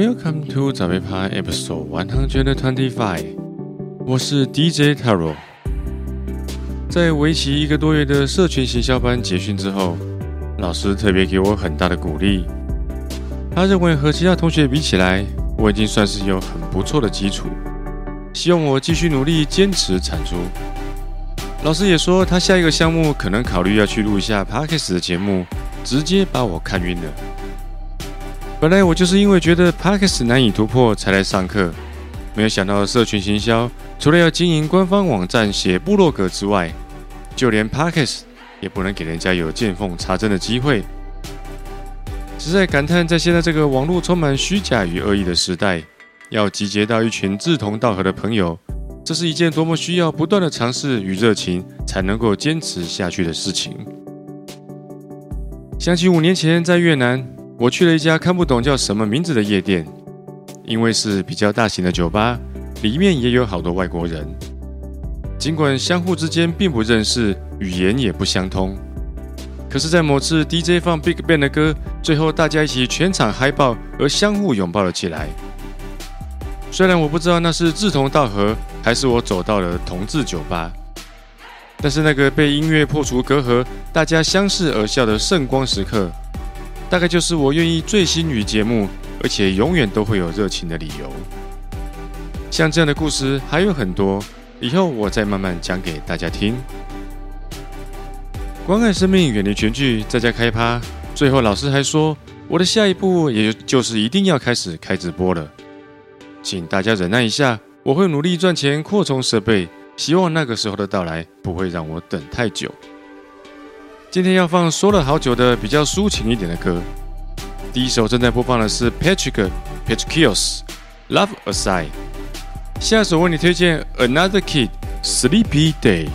Welcome to 早杯趴 Episode One Hundred Twenty Five，我是 DJ Taro。在为期一个多月的社群行销班结训之后，老师特别给我很大的鼓励。他认为和其他同学比起来，我已经算是有很不错的基础，希望我继续努力，坚持产出。老师也说，他下一个项目可能考虑要去录一下 Podcast 的节目，直接把我看晕了。本来我就是因为觉得 Podcast 难以突破才来上课，没有想到社群行销除了要经营官方网站、写部落格之外，就连 Podcast 也不能给人家有见缝插针的机会。实在感叹，在现在这个网络充满虚假与恶意的时代，要集结到一群志同道合的朋友，这是一件多么需要不断的尝试与热情才能够坚持下去的事情。想起五年前在越南，我去了一家看不懂叫什么名字的夜店，因为是比较大型的酒吧，里面也有好多外国人。尽管相互之间并不认识，语言也不相通，可是，在某次 DJ 放 Big Bang 的歌，最后大家一起全场嗨爆，而相互拥抱了起来。虽然我不知道那是志同道合，还是我走到了同志酒吧，但是那个被音乐破除隔阂，大家相视而笑的圣光时刻，大概就是我愿意醉心于节目，而且永远都会有热情的理由。像这样的故事还有很多，以后我再慢慢讲给大家听。关爱生命，远离全剧，在家开趴。最后，老师还说，我的下一步也就是一定要开始开直播了，请大家忍耐一下，我会努力赚钱，扩充设备，希望那个时候的到来不会让我等太久。今天要放说了好久的比较抒情一点的歌，第一首正在播放的是 Patrick Patrickios Love Aside，下一首为你推荐 Another Kid Sleepy Day。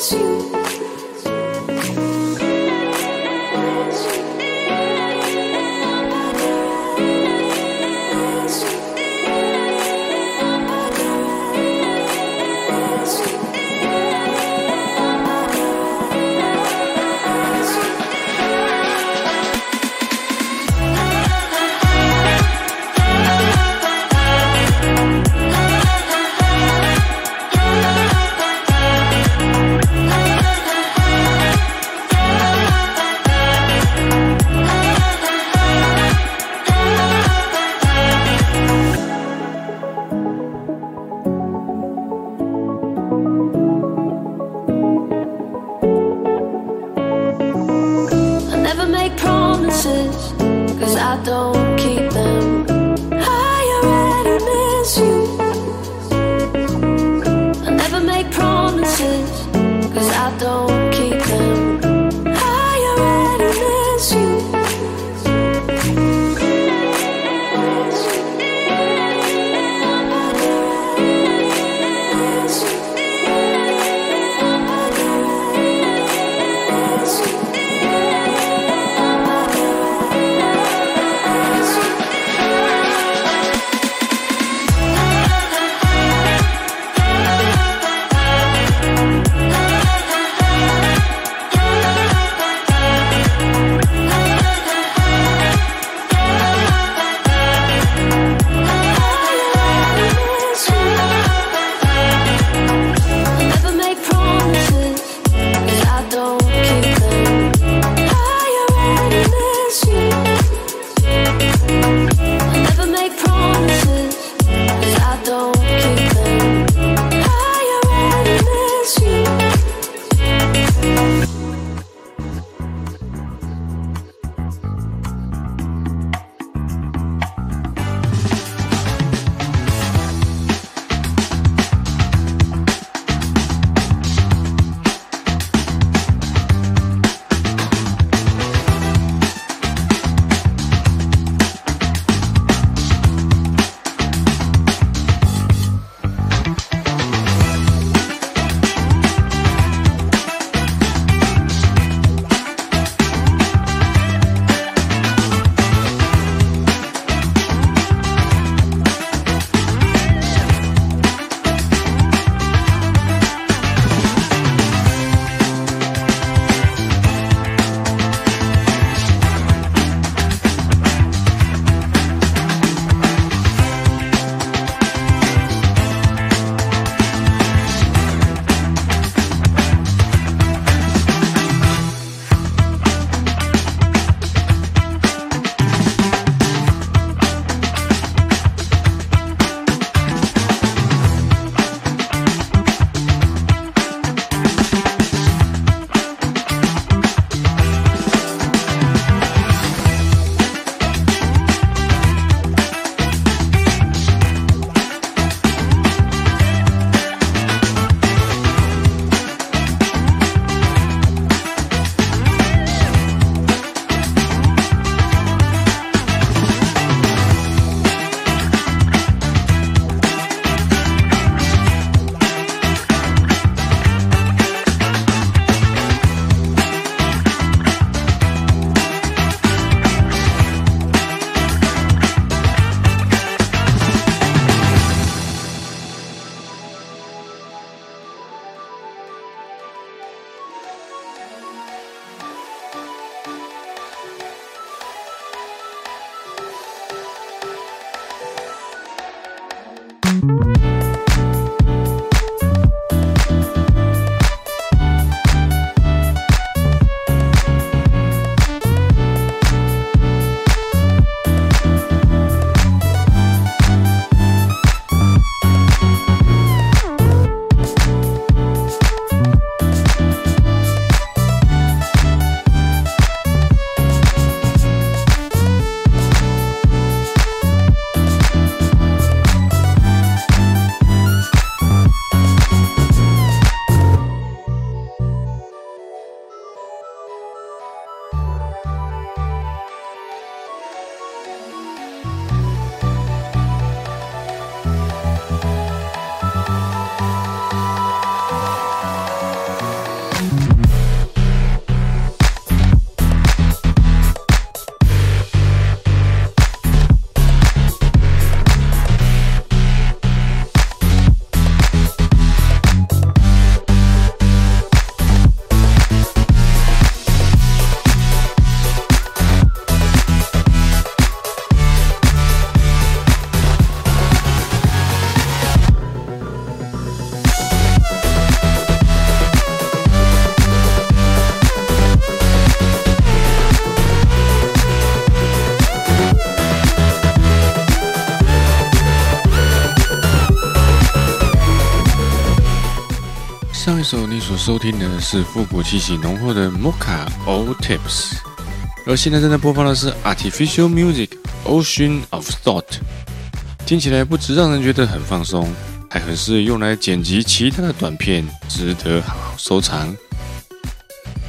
Miss you. 收听的是复古气息浓厚的 Mocha Old Tips，而现在正在播放的是 Artificial Music Ocean of Thought，听起来不只让人觉得很放松，还很适用来剪辑其他的短片，值得好好收藏。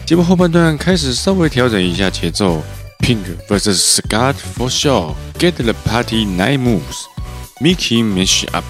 节目后半段开始稍微调整一下节奏，Pink vs Scott for sure，Get the Party Night Moves，Mickey Mash Up。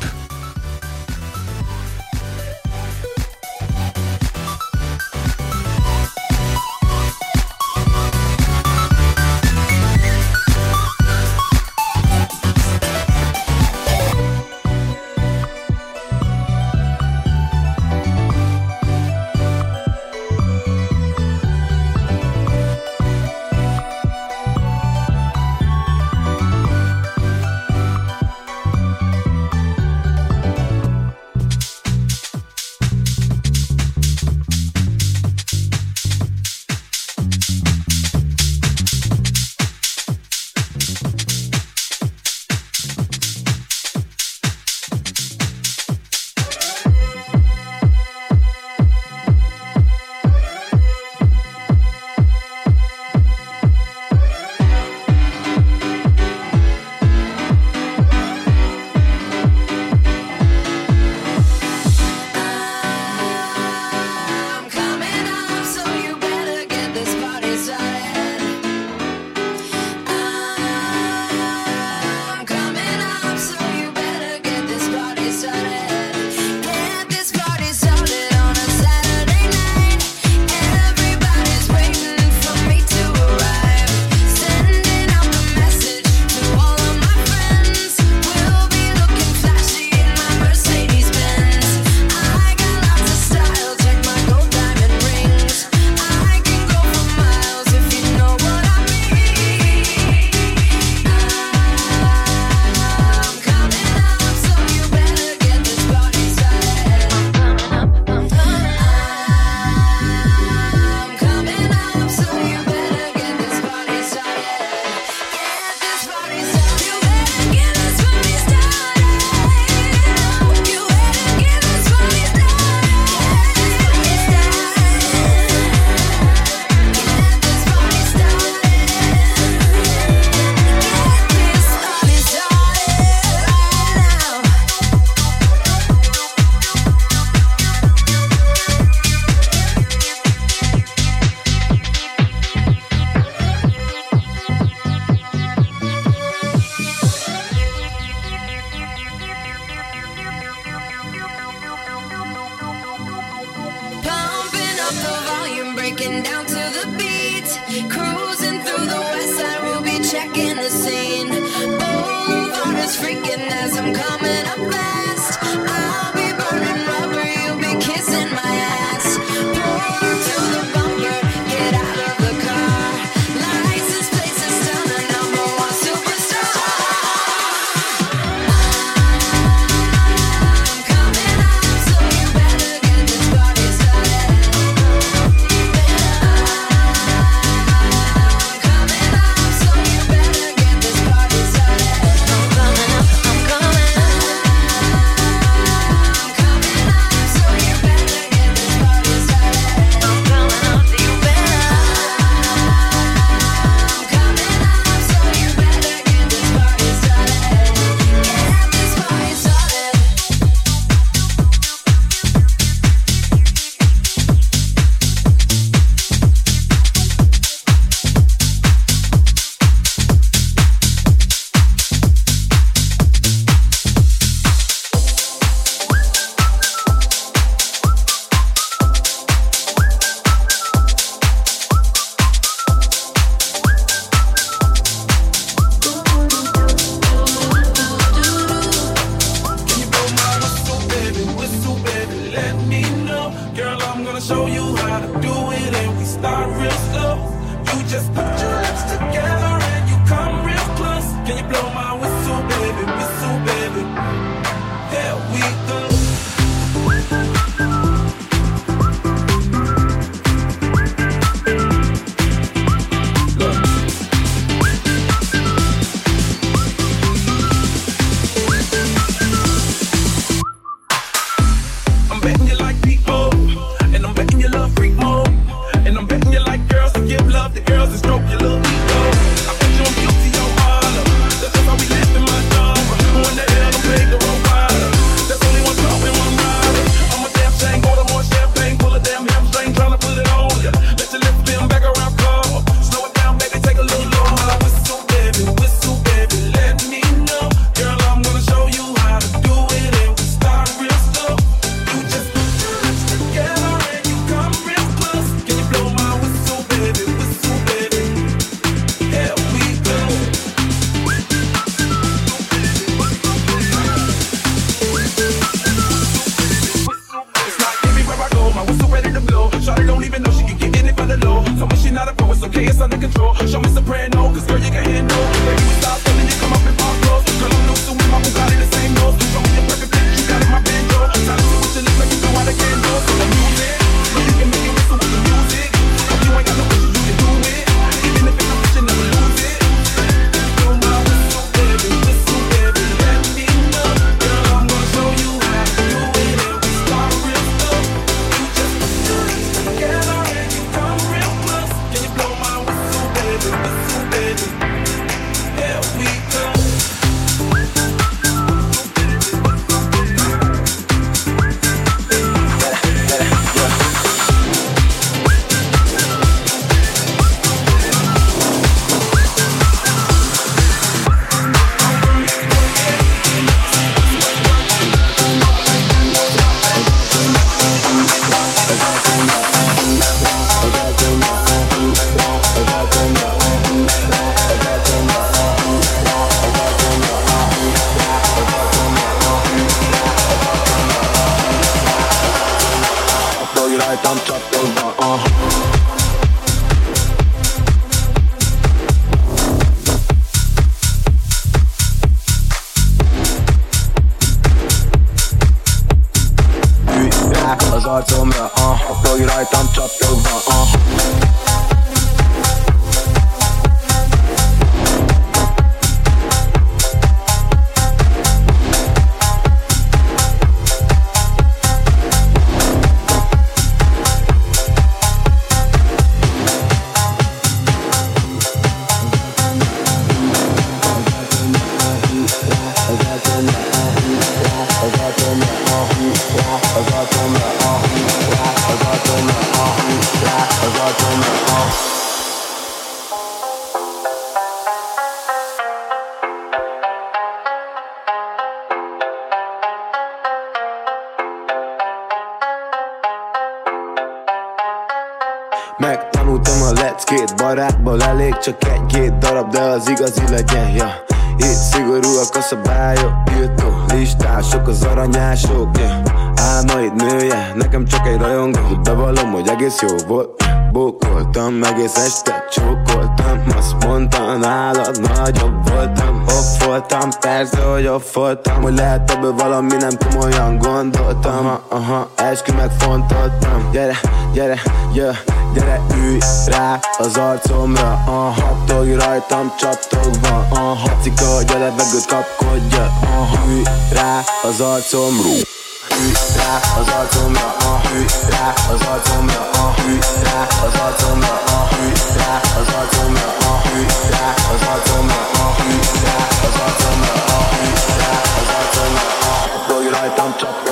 testet csókoltam Azt mondtam nálad nagyobb voltam. Hopp voltam, persze, hogy off voltam. Hogy lehet ebből valami, nem komolyan gondoltam. Aha, aha, eskü megfontoltam. Gyere, gyere, jö, gyere, ülj rá az arcomra. Aha, tolj rajtam csatogva. Aha, cika, gyere, vegőt kapkodja. Aha, ülj rá az arcomra. Ülj Blow your light on top.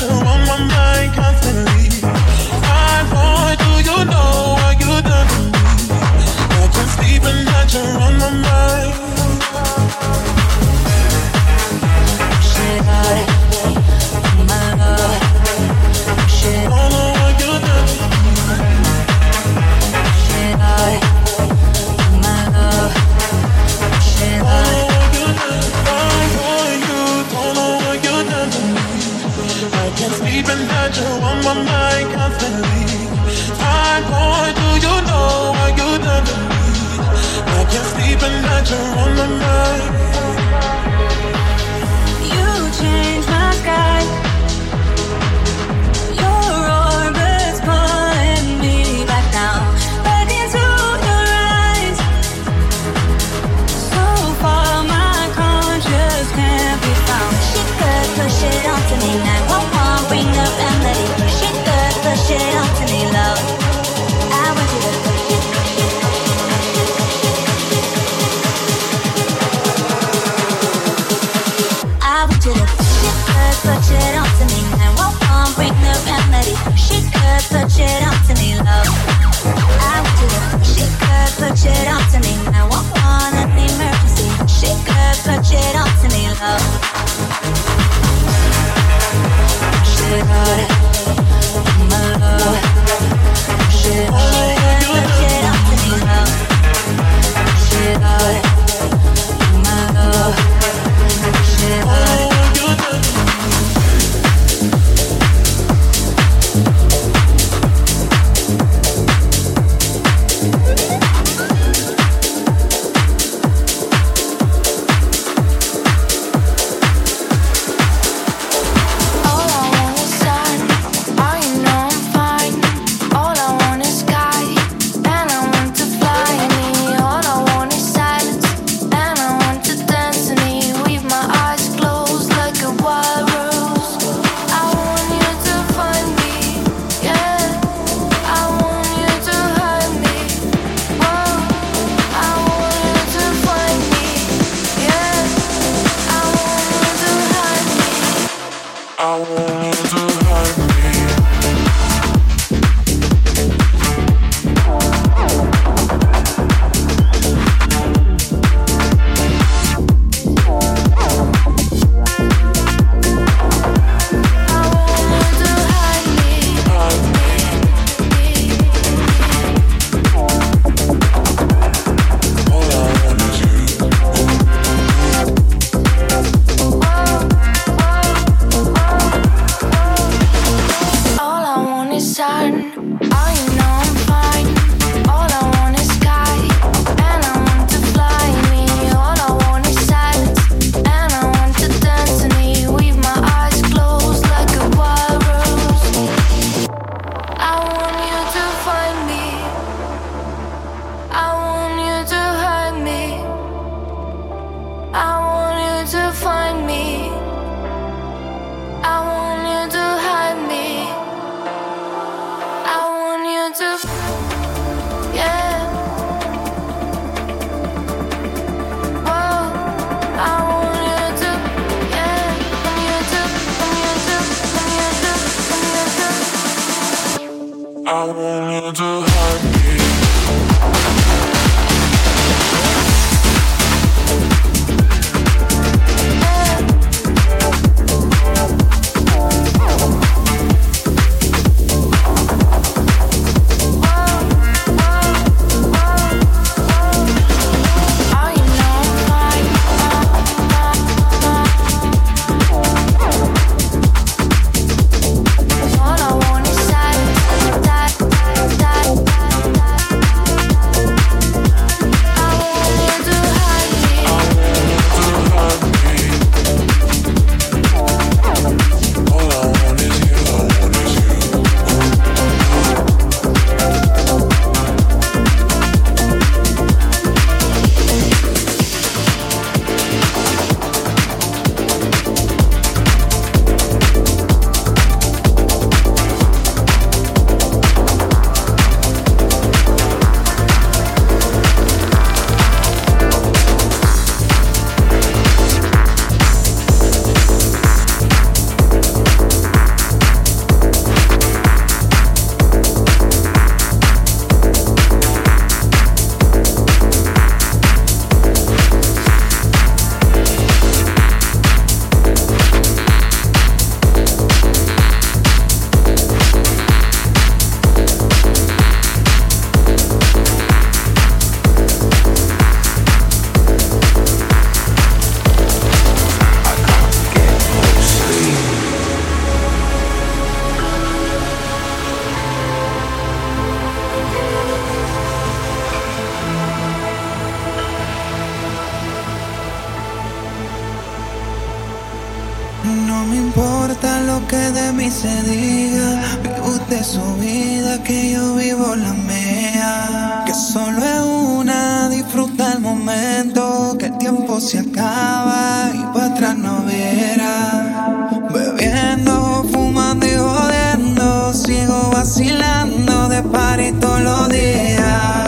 you on my mind. No me importa lo que de mí se diga. Vive usted su vida, que yo vivo la mía. Que solo es una, disfruta el momento. Que el tiempo se acaba y para atrás no viera. Bebiendo, fumando y jodiendo. Sigo vacilando de party todos los días.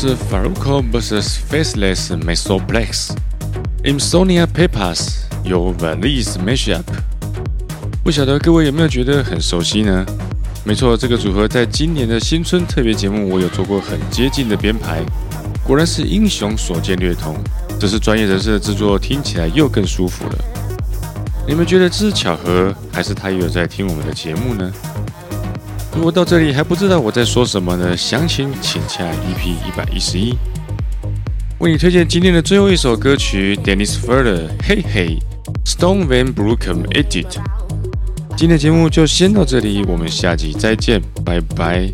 是 Faruko vs Faceless Mesoplex Insomnia Papas 有 Valise Mashup。不晓得各位有没有觉得很熟悉呢？没错，这个组合在今年的新春特别节目，我有做过很接近的编排，果然是英雄所见略同。这是专业人士的制作，听起来又更舒服了。你们觉得这是巧合，还是他也有在听我们的节目呢？如果到这里还不知道我在说什么呢？详情请洽 EP 一百一十一。为你推荐今天的最后一首歌曲，Dennis Furler，嘿嘿，Stone Van Brookham Edit。今天的节目就先到这里，我们下集再见，拜拜。